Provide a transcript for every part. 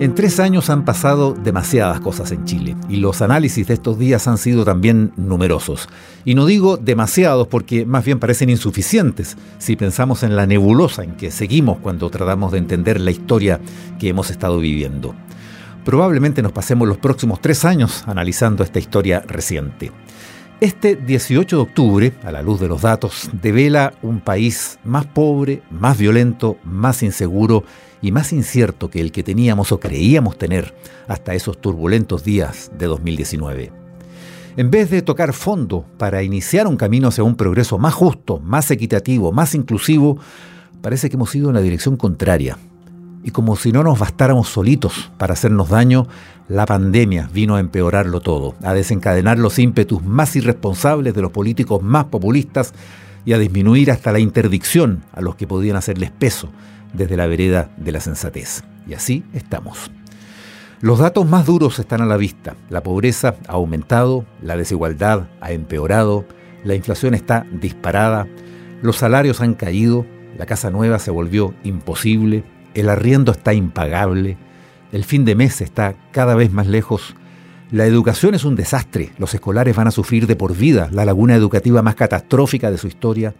En tres años han pasado demasiadas cosas en Chile y los análisis de estos días han sido también numerosos. Y no digo demasiados porque más bien parecen insuficientes si pensamos en la nebulosa en que seguimos cuando tratamos de entender la historia que hemos estado viviendo. Probablemente nos pasemos los próximos tres años analizando esta historia reciente. Este 18 de octubre, a la luz de los datos, devela un país más pobre, más violento, más inseguro y más incierto que el que teníamos o creíamos tener hasta esos turbulentos días de 2019. En vez de tocar fondo para iniciar un camino hacia un progreso más justo, más equitativo, más inclusivo, parece que hemos ido en la dirección contraria. Y como si no nos bastáramos solitos para hacernos daño, la pandemia vino a empeorarlo todo, a desencadenar los ímpetus más irresponsables de los políticos más populistas y a disminuir hasta la interdicción a los que podían hacerles peso desde la vereda de la sensatez. Y así estamos. Los datos más duros están a la vista. La pobreza ha aumentado, la desigualdad ha empeorado, la inflación está disparada, los salarios han caído, la casa nueva se volvió imposible, el arriendo está impagable, el fin de mes está cada vez más lejos, la educación es un desastre, los escolares van a sufrir de por vida la laguna educativa más catastrófica de su historia,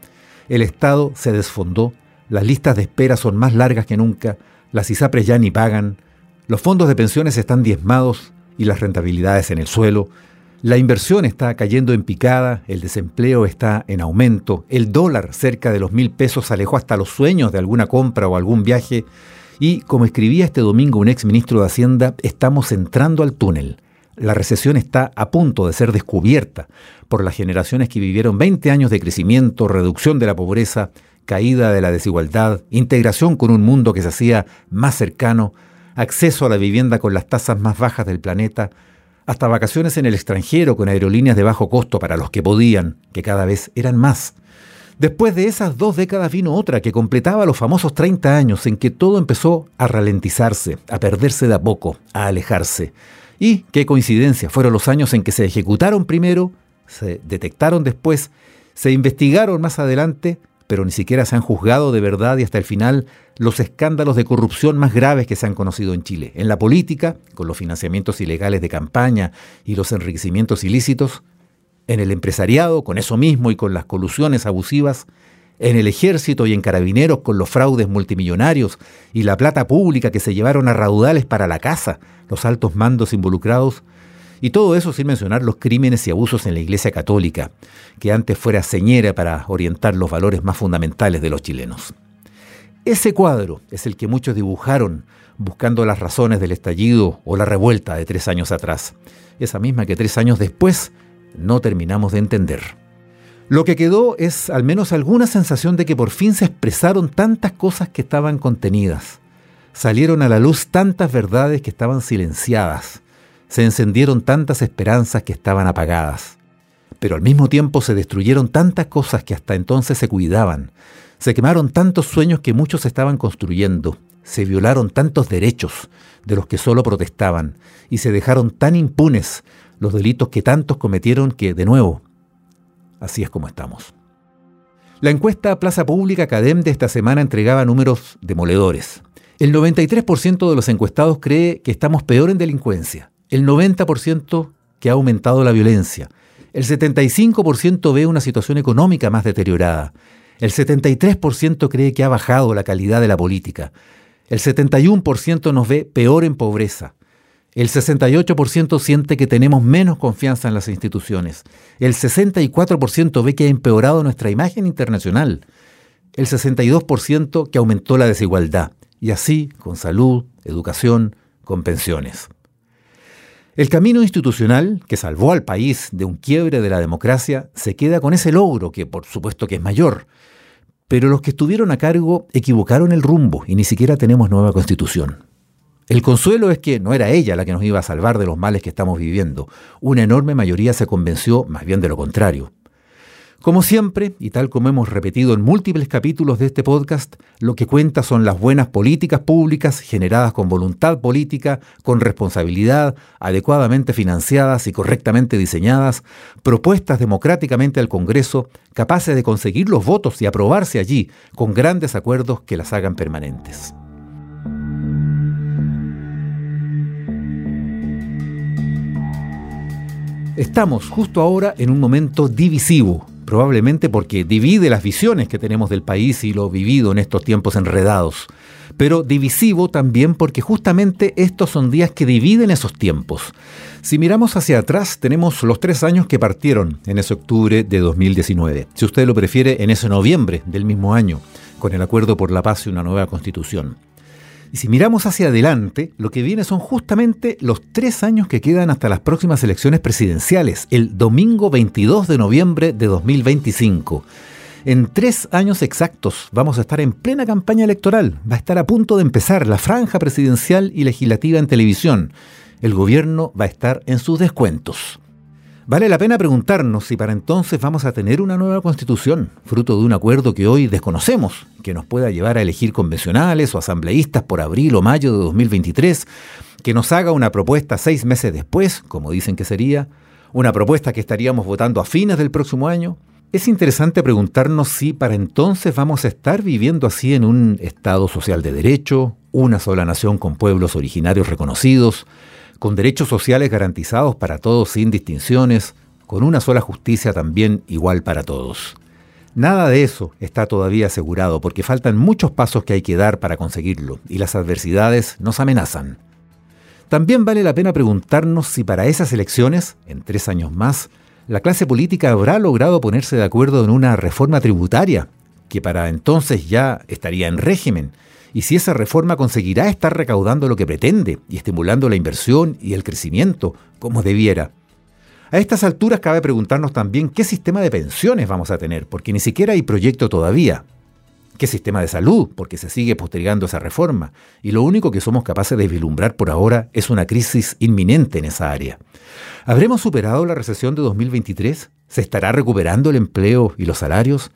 el Estado se desfondó, las listas de espera son más largas que nunca, las ISAPRES ya ni pagan, los fondos de pensiones están diezmados y las rentabilidades en el suelo, la inversión está cayendo en picada, el desempleo está en aumento, el dólar cerca de los mil pesos alejó hasta los sueños de alguna compra o algún viaje, y como escribía este domingo un ex ministro de Hacienda, estamos entrando al túnel. La recesión está a punto de ser descubierta por las generaciones que vivieron 20 años de crecimiento, reducción de la pobreza, caída de la desigualdad, integración con un mundo que se hacía más cercano, acceso a la vivienda con las tasas más bajas del planeta, hasta vacaciones en el extranjero con aerolíneas de bajo costo para los que podían, que cada vez eran más. Después de esas dos décadas vino otra que completaba los famosos 30 años en que todo empezó a ralentizarse, a perderse de a poco, a alejarse. Y, qué coincidencia, fueron los años en que se ejecutaron primero, se detectaron después, se investigaron más adelante pero ni siquiera se han juzgado de verdad y hasta el final los escándalos de corrupción más graves que se han conocido en Chile. En la política, con los financiamientos ilegales de campaña y los enriquecimientos ilícitos, en el empresariado, con eso mismo y con las colusiones abusivas, en el ejército y en carabineros con los fraudes multimillonarios y la plata pública que se llevaron a raudales para la casa, los altos mandos involucrados, y todo eso sin mencionar los crímenes y abusos en la Iglesia Católica, que antes fuera señera para orientar los valores más fundamentales de los chilenos. Ese cuadro es el que muchos dibujaron buscando las razones del estallido o la revuelta de tres años atrás, esa misma que tres años después no terminamos de entender. Lo que quedó es al menos alguna sensación de que por fin se expresaron tantas cosas que estaban contenidas, salieron a la luz tantas verdades que estaban silenciadas, se encendieron tantas esperanzas que estaban apagadas. Pero al mismo tiempo se destruyeron tantas cosas que hasta entonces se cuidaban. Se quemaron tantos sueños que muchos estaban construyendo. Se violaron tantos derechos de los que solo protestaban. Y se dejaron tan impunes los delitos que tantos cometieron que, de nuevo, así es como estamos. La encuesta Plaza Pública Cadem de esta semana entregaba números demoledores. El 93% de los encuestados cree que estamos peor en delincuencia el 90% que ha aumentado la violencia, el 75% ve una situación económica más deteriorada, el 73% cree que ha bajado la calidad de la política, el 71% nos ve peor en pobreza, El 68% siente que tenemos menos confianza en las instituciones. El 64% ve que ha empeorado nuestra imagen internacional. El 62% que aumentó la desigualdad. Y así con salud, educación, con pensiones. El camino institucional que salvó al país de un quiebre de la democracia se queda con ese logro, que por supuesto que es mayor. Pero los que estuvieron a cargo equivocaron el rumbo y ni siquiera tenemos nueva constitución. El consuelo es que no era ella la que nos iba a salvar de los males que estamos viviendo. Una enorme mayoría se convenció más bien de lo contrario. Como siempre, y tal como hemos repetido en múltiples capítulos de este podcast, lo que cuenta son las buenas políticas públicas generadas con voluntad política, con responsabilidad, adecuadamente financiadas y correctamente diseñadas, propuestas democráticamente al Congreso, capaces de conseguir los votos y aprobarse allí, con grandes acuerdos que las hagan permanentes. Estamos justo ahora en un momento divisivo, probablemente porque divide las visiones que tenemos del país y lo vivido en estos tiempos enredados, pero divisivo también porque justamente estos son días que dividen esos tiempos. Si miramos hacia atrás, tenemos los tres años que partieron en ese octubre de 2019, si usted lo prefiere, en ese noviembre del mismo año, con el acuerdo por la paz y una nueva constitución. Y si miramos hacia adelante, lo que viene son justamente los tres años que quedan hasta las próximas elecciones presidenciales, el domingo 22 de noviembre de 2025. En tres años exactos vamos a estar en plena campaña electoral. Va a estar a punto de empezar la franja presidencial y legislativa en televisión. El gobierno va a estar en sus descuentos. Vale la pena preguntarnos si para entonces vamos a tener una nueva constitución, fruto de un acuerdo que hoy desconocemos, que nos pueda llevar a elegir convencionales o asambleístas por abril o mayo de 2023, que nos haga una propuesta seis meses después, como dicen que sería, una propuesta que estaríamos votando a fines del próximo año. Es interesante preguntarnos si para entonces vamos a estar viviendo así en un Estado social de derecho, una sola nación con pueblos originarios reconocidos, con derechos sociales garantizados para todos sin distinciones, con una sola justicia también igual para todos. Nada de eso está todavía asegurado porque faltan muchos pasos que hay que dar para conseguirlo y las adversidades nos amenazan. También vale la pena preguntarnos si para esas elecciones, en tres años más, la clase política habrá logrado ponerse de acuerdo en una reforma tributaria, que para entonces ya estaría en régimen y si esa reforma conseguirá estar recaudando lo que pretende y estimulando la inversión y el crecimiento como debiera. A estas alturas cabe preguntarnos también qué sistema de pensiones vamos a tener, porque ni siquiera hay proyecto todavía. ¿Qué sistema de salud? Porque se sigue postergando esa reforma. Y lo único que somos capaces de vislumbrar por ahora es una crisis inminente en esa área. ¿Habremos superado la recesión de 2023? ¿Se estará recuperando el empleo y los salarios?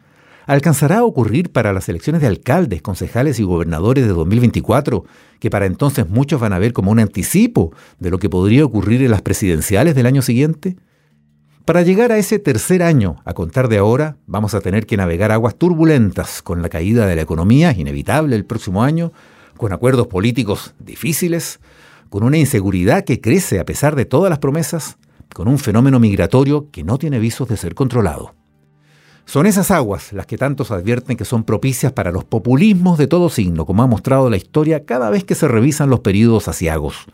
Alcanzará a ocurrir para las elecciones de alcaldes, concejales y gobernadores de 2024, que para entonces muchos van a ver como un anticipo de lo que podría ocurrir en las presidenciales del año siguiente? Para llegar a ese tercer año, a contar de ahora, vamos a tener que navegar aguas turbulentas con la caída de la economía, inevitable el próximo año, con acuerdos políticos difíciles, con una inseguridad que crece a pesar de todas las promesas, con un fenómeno migratorio que no tiene visos de ser controlado. Son esas aguas las que tantos advierten que son propicias para los populismos de todo signo, como ha mostrado la historia cada vez que se revisan los periodos asiagos.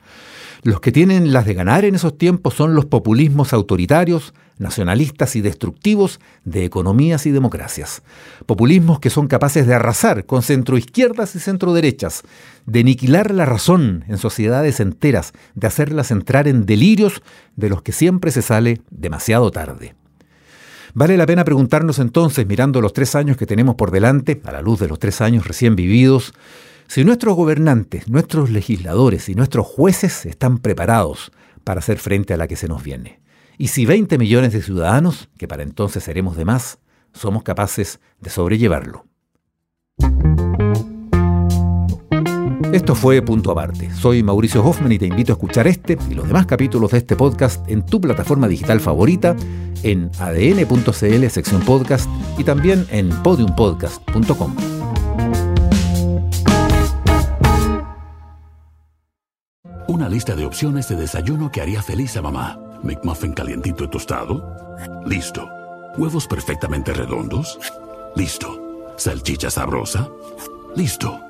Los que tienen las de ganar en esos tiempos son los populismos autoritarios, nacionalistas y destructivos de economías y democracias. Populismos que son capaces de arrasar con centroizquierdas y centroderechas, de aniquilar la razón en sociedades enteras, de hacerlas entrar en delirios de los que siempre se sale demasiado tarde. Vale la pena preguntarnos entonces, mirando los tres años que tenemos por delante, a la luz de los tres años recién vividos, si nuestros gobernantes, nuestros legisladores y nuestros jueces están preparados para hacer frente a la que se nos viene. Y si 20 millones de ciudadanos, que para entonces seremos de más, somos capaces de sobrellevarlo. Esto fue Punto Aparte. Soy Mauricio Hoffman y te invito a escuchar este y los demás capítulos de este podcast en tu plataforma digital favorita, en adn.cl sección podcast y también en podiumpodcast.com. Una lista de opciones de desayuno que haría feliz a mamá. McMuffin calientito y tostado. Listo. Huevos perfectamente redondos. Listo. Salchicha sabrosa. Listo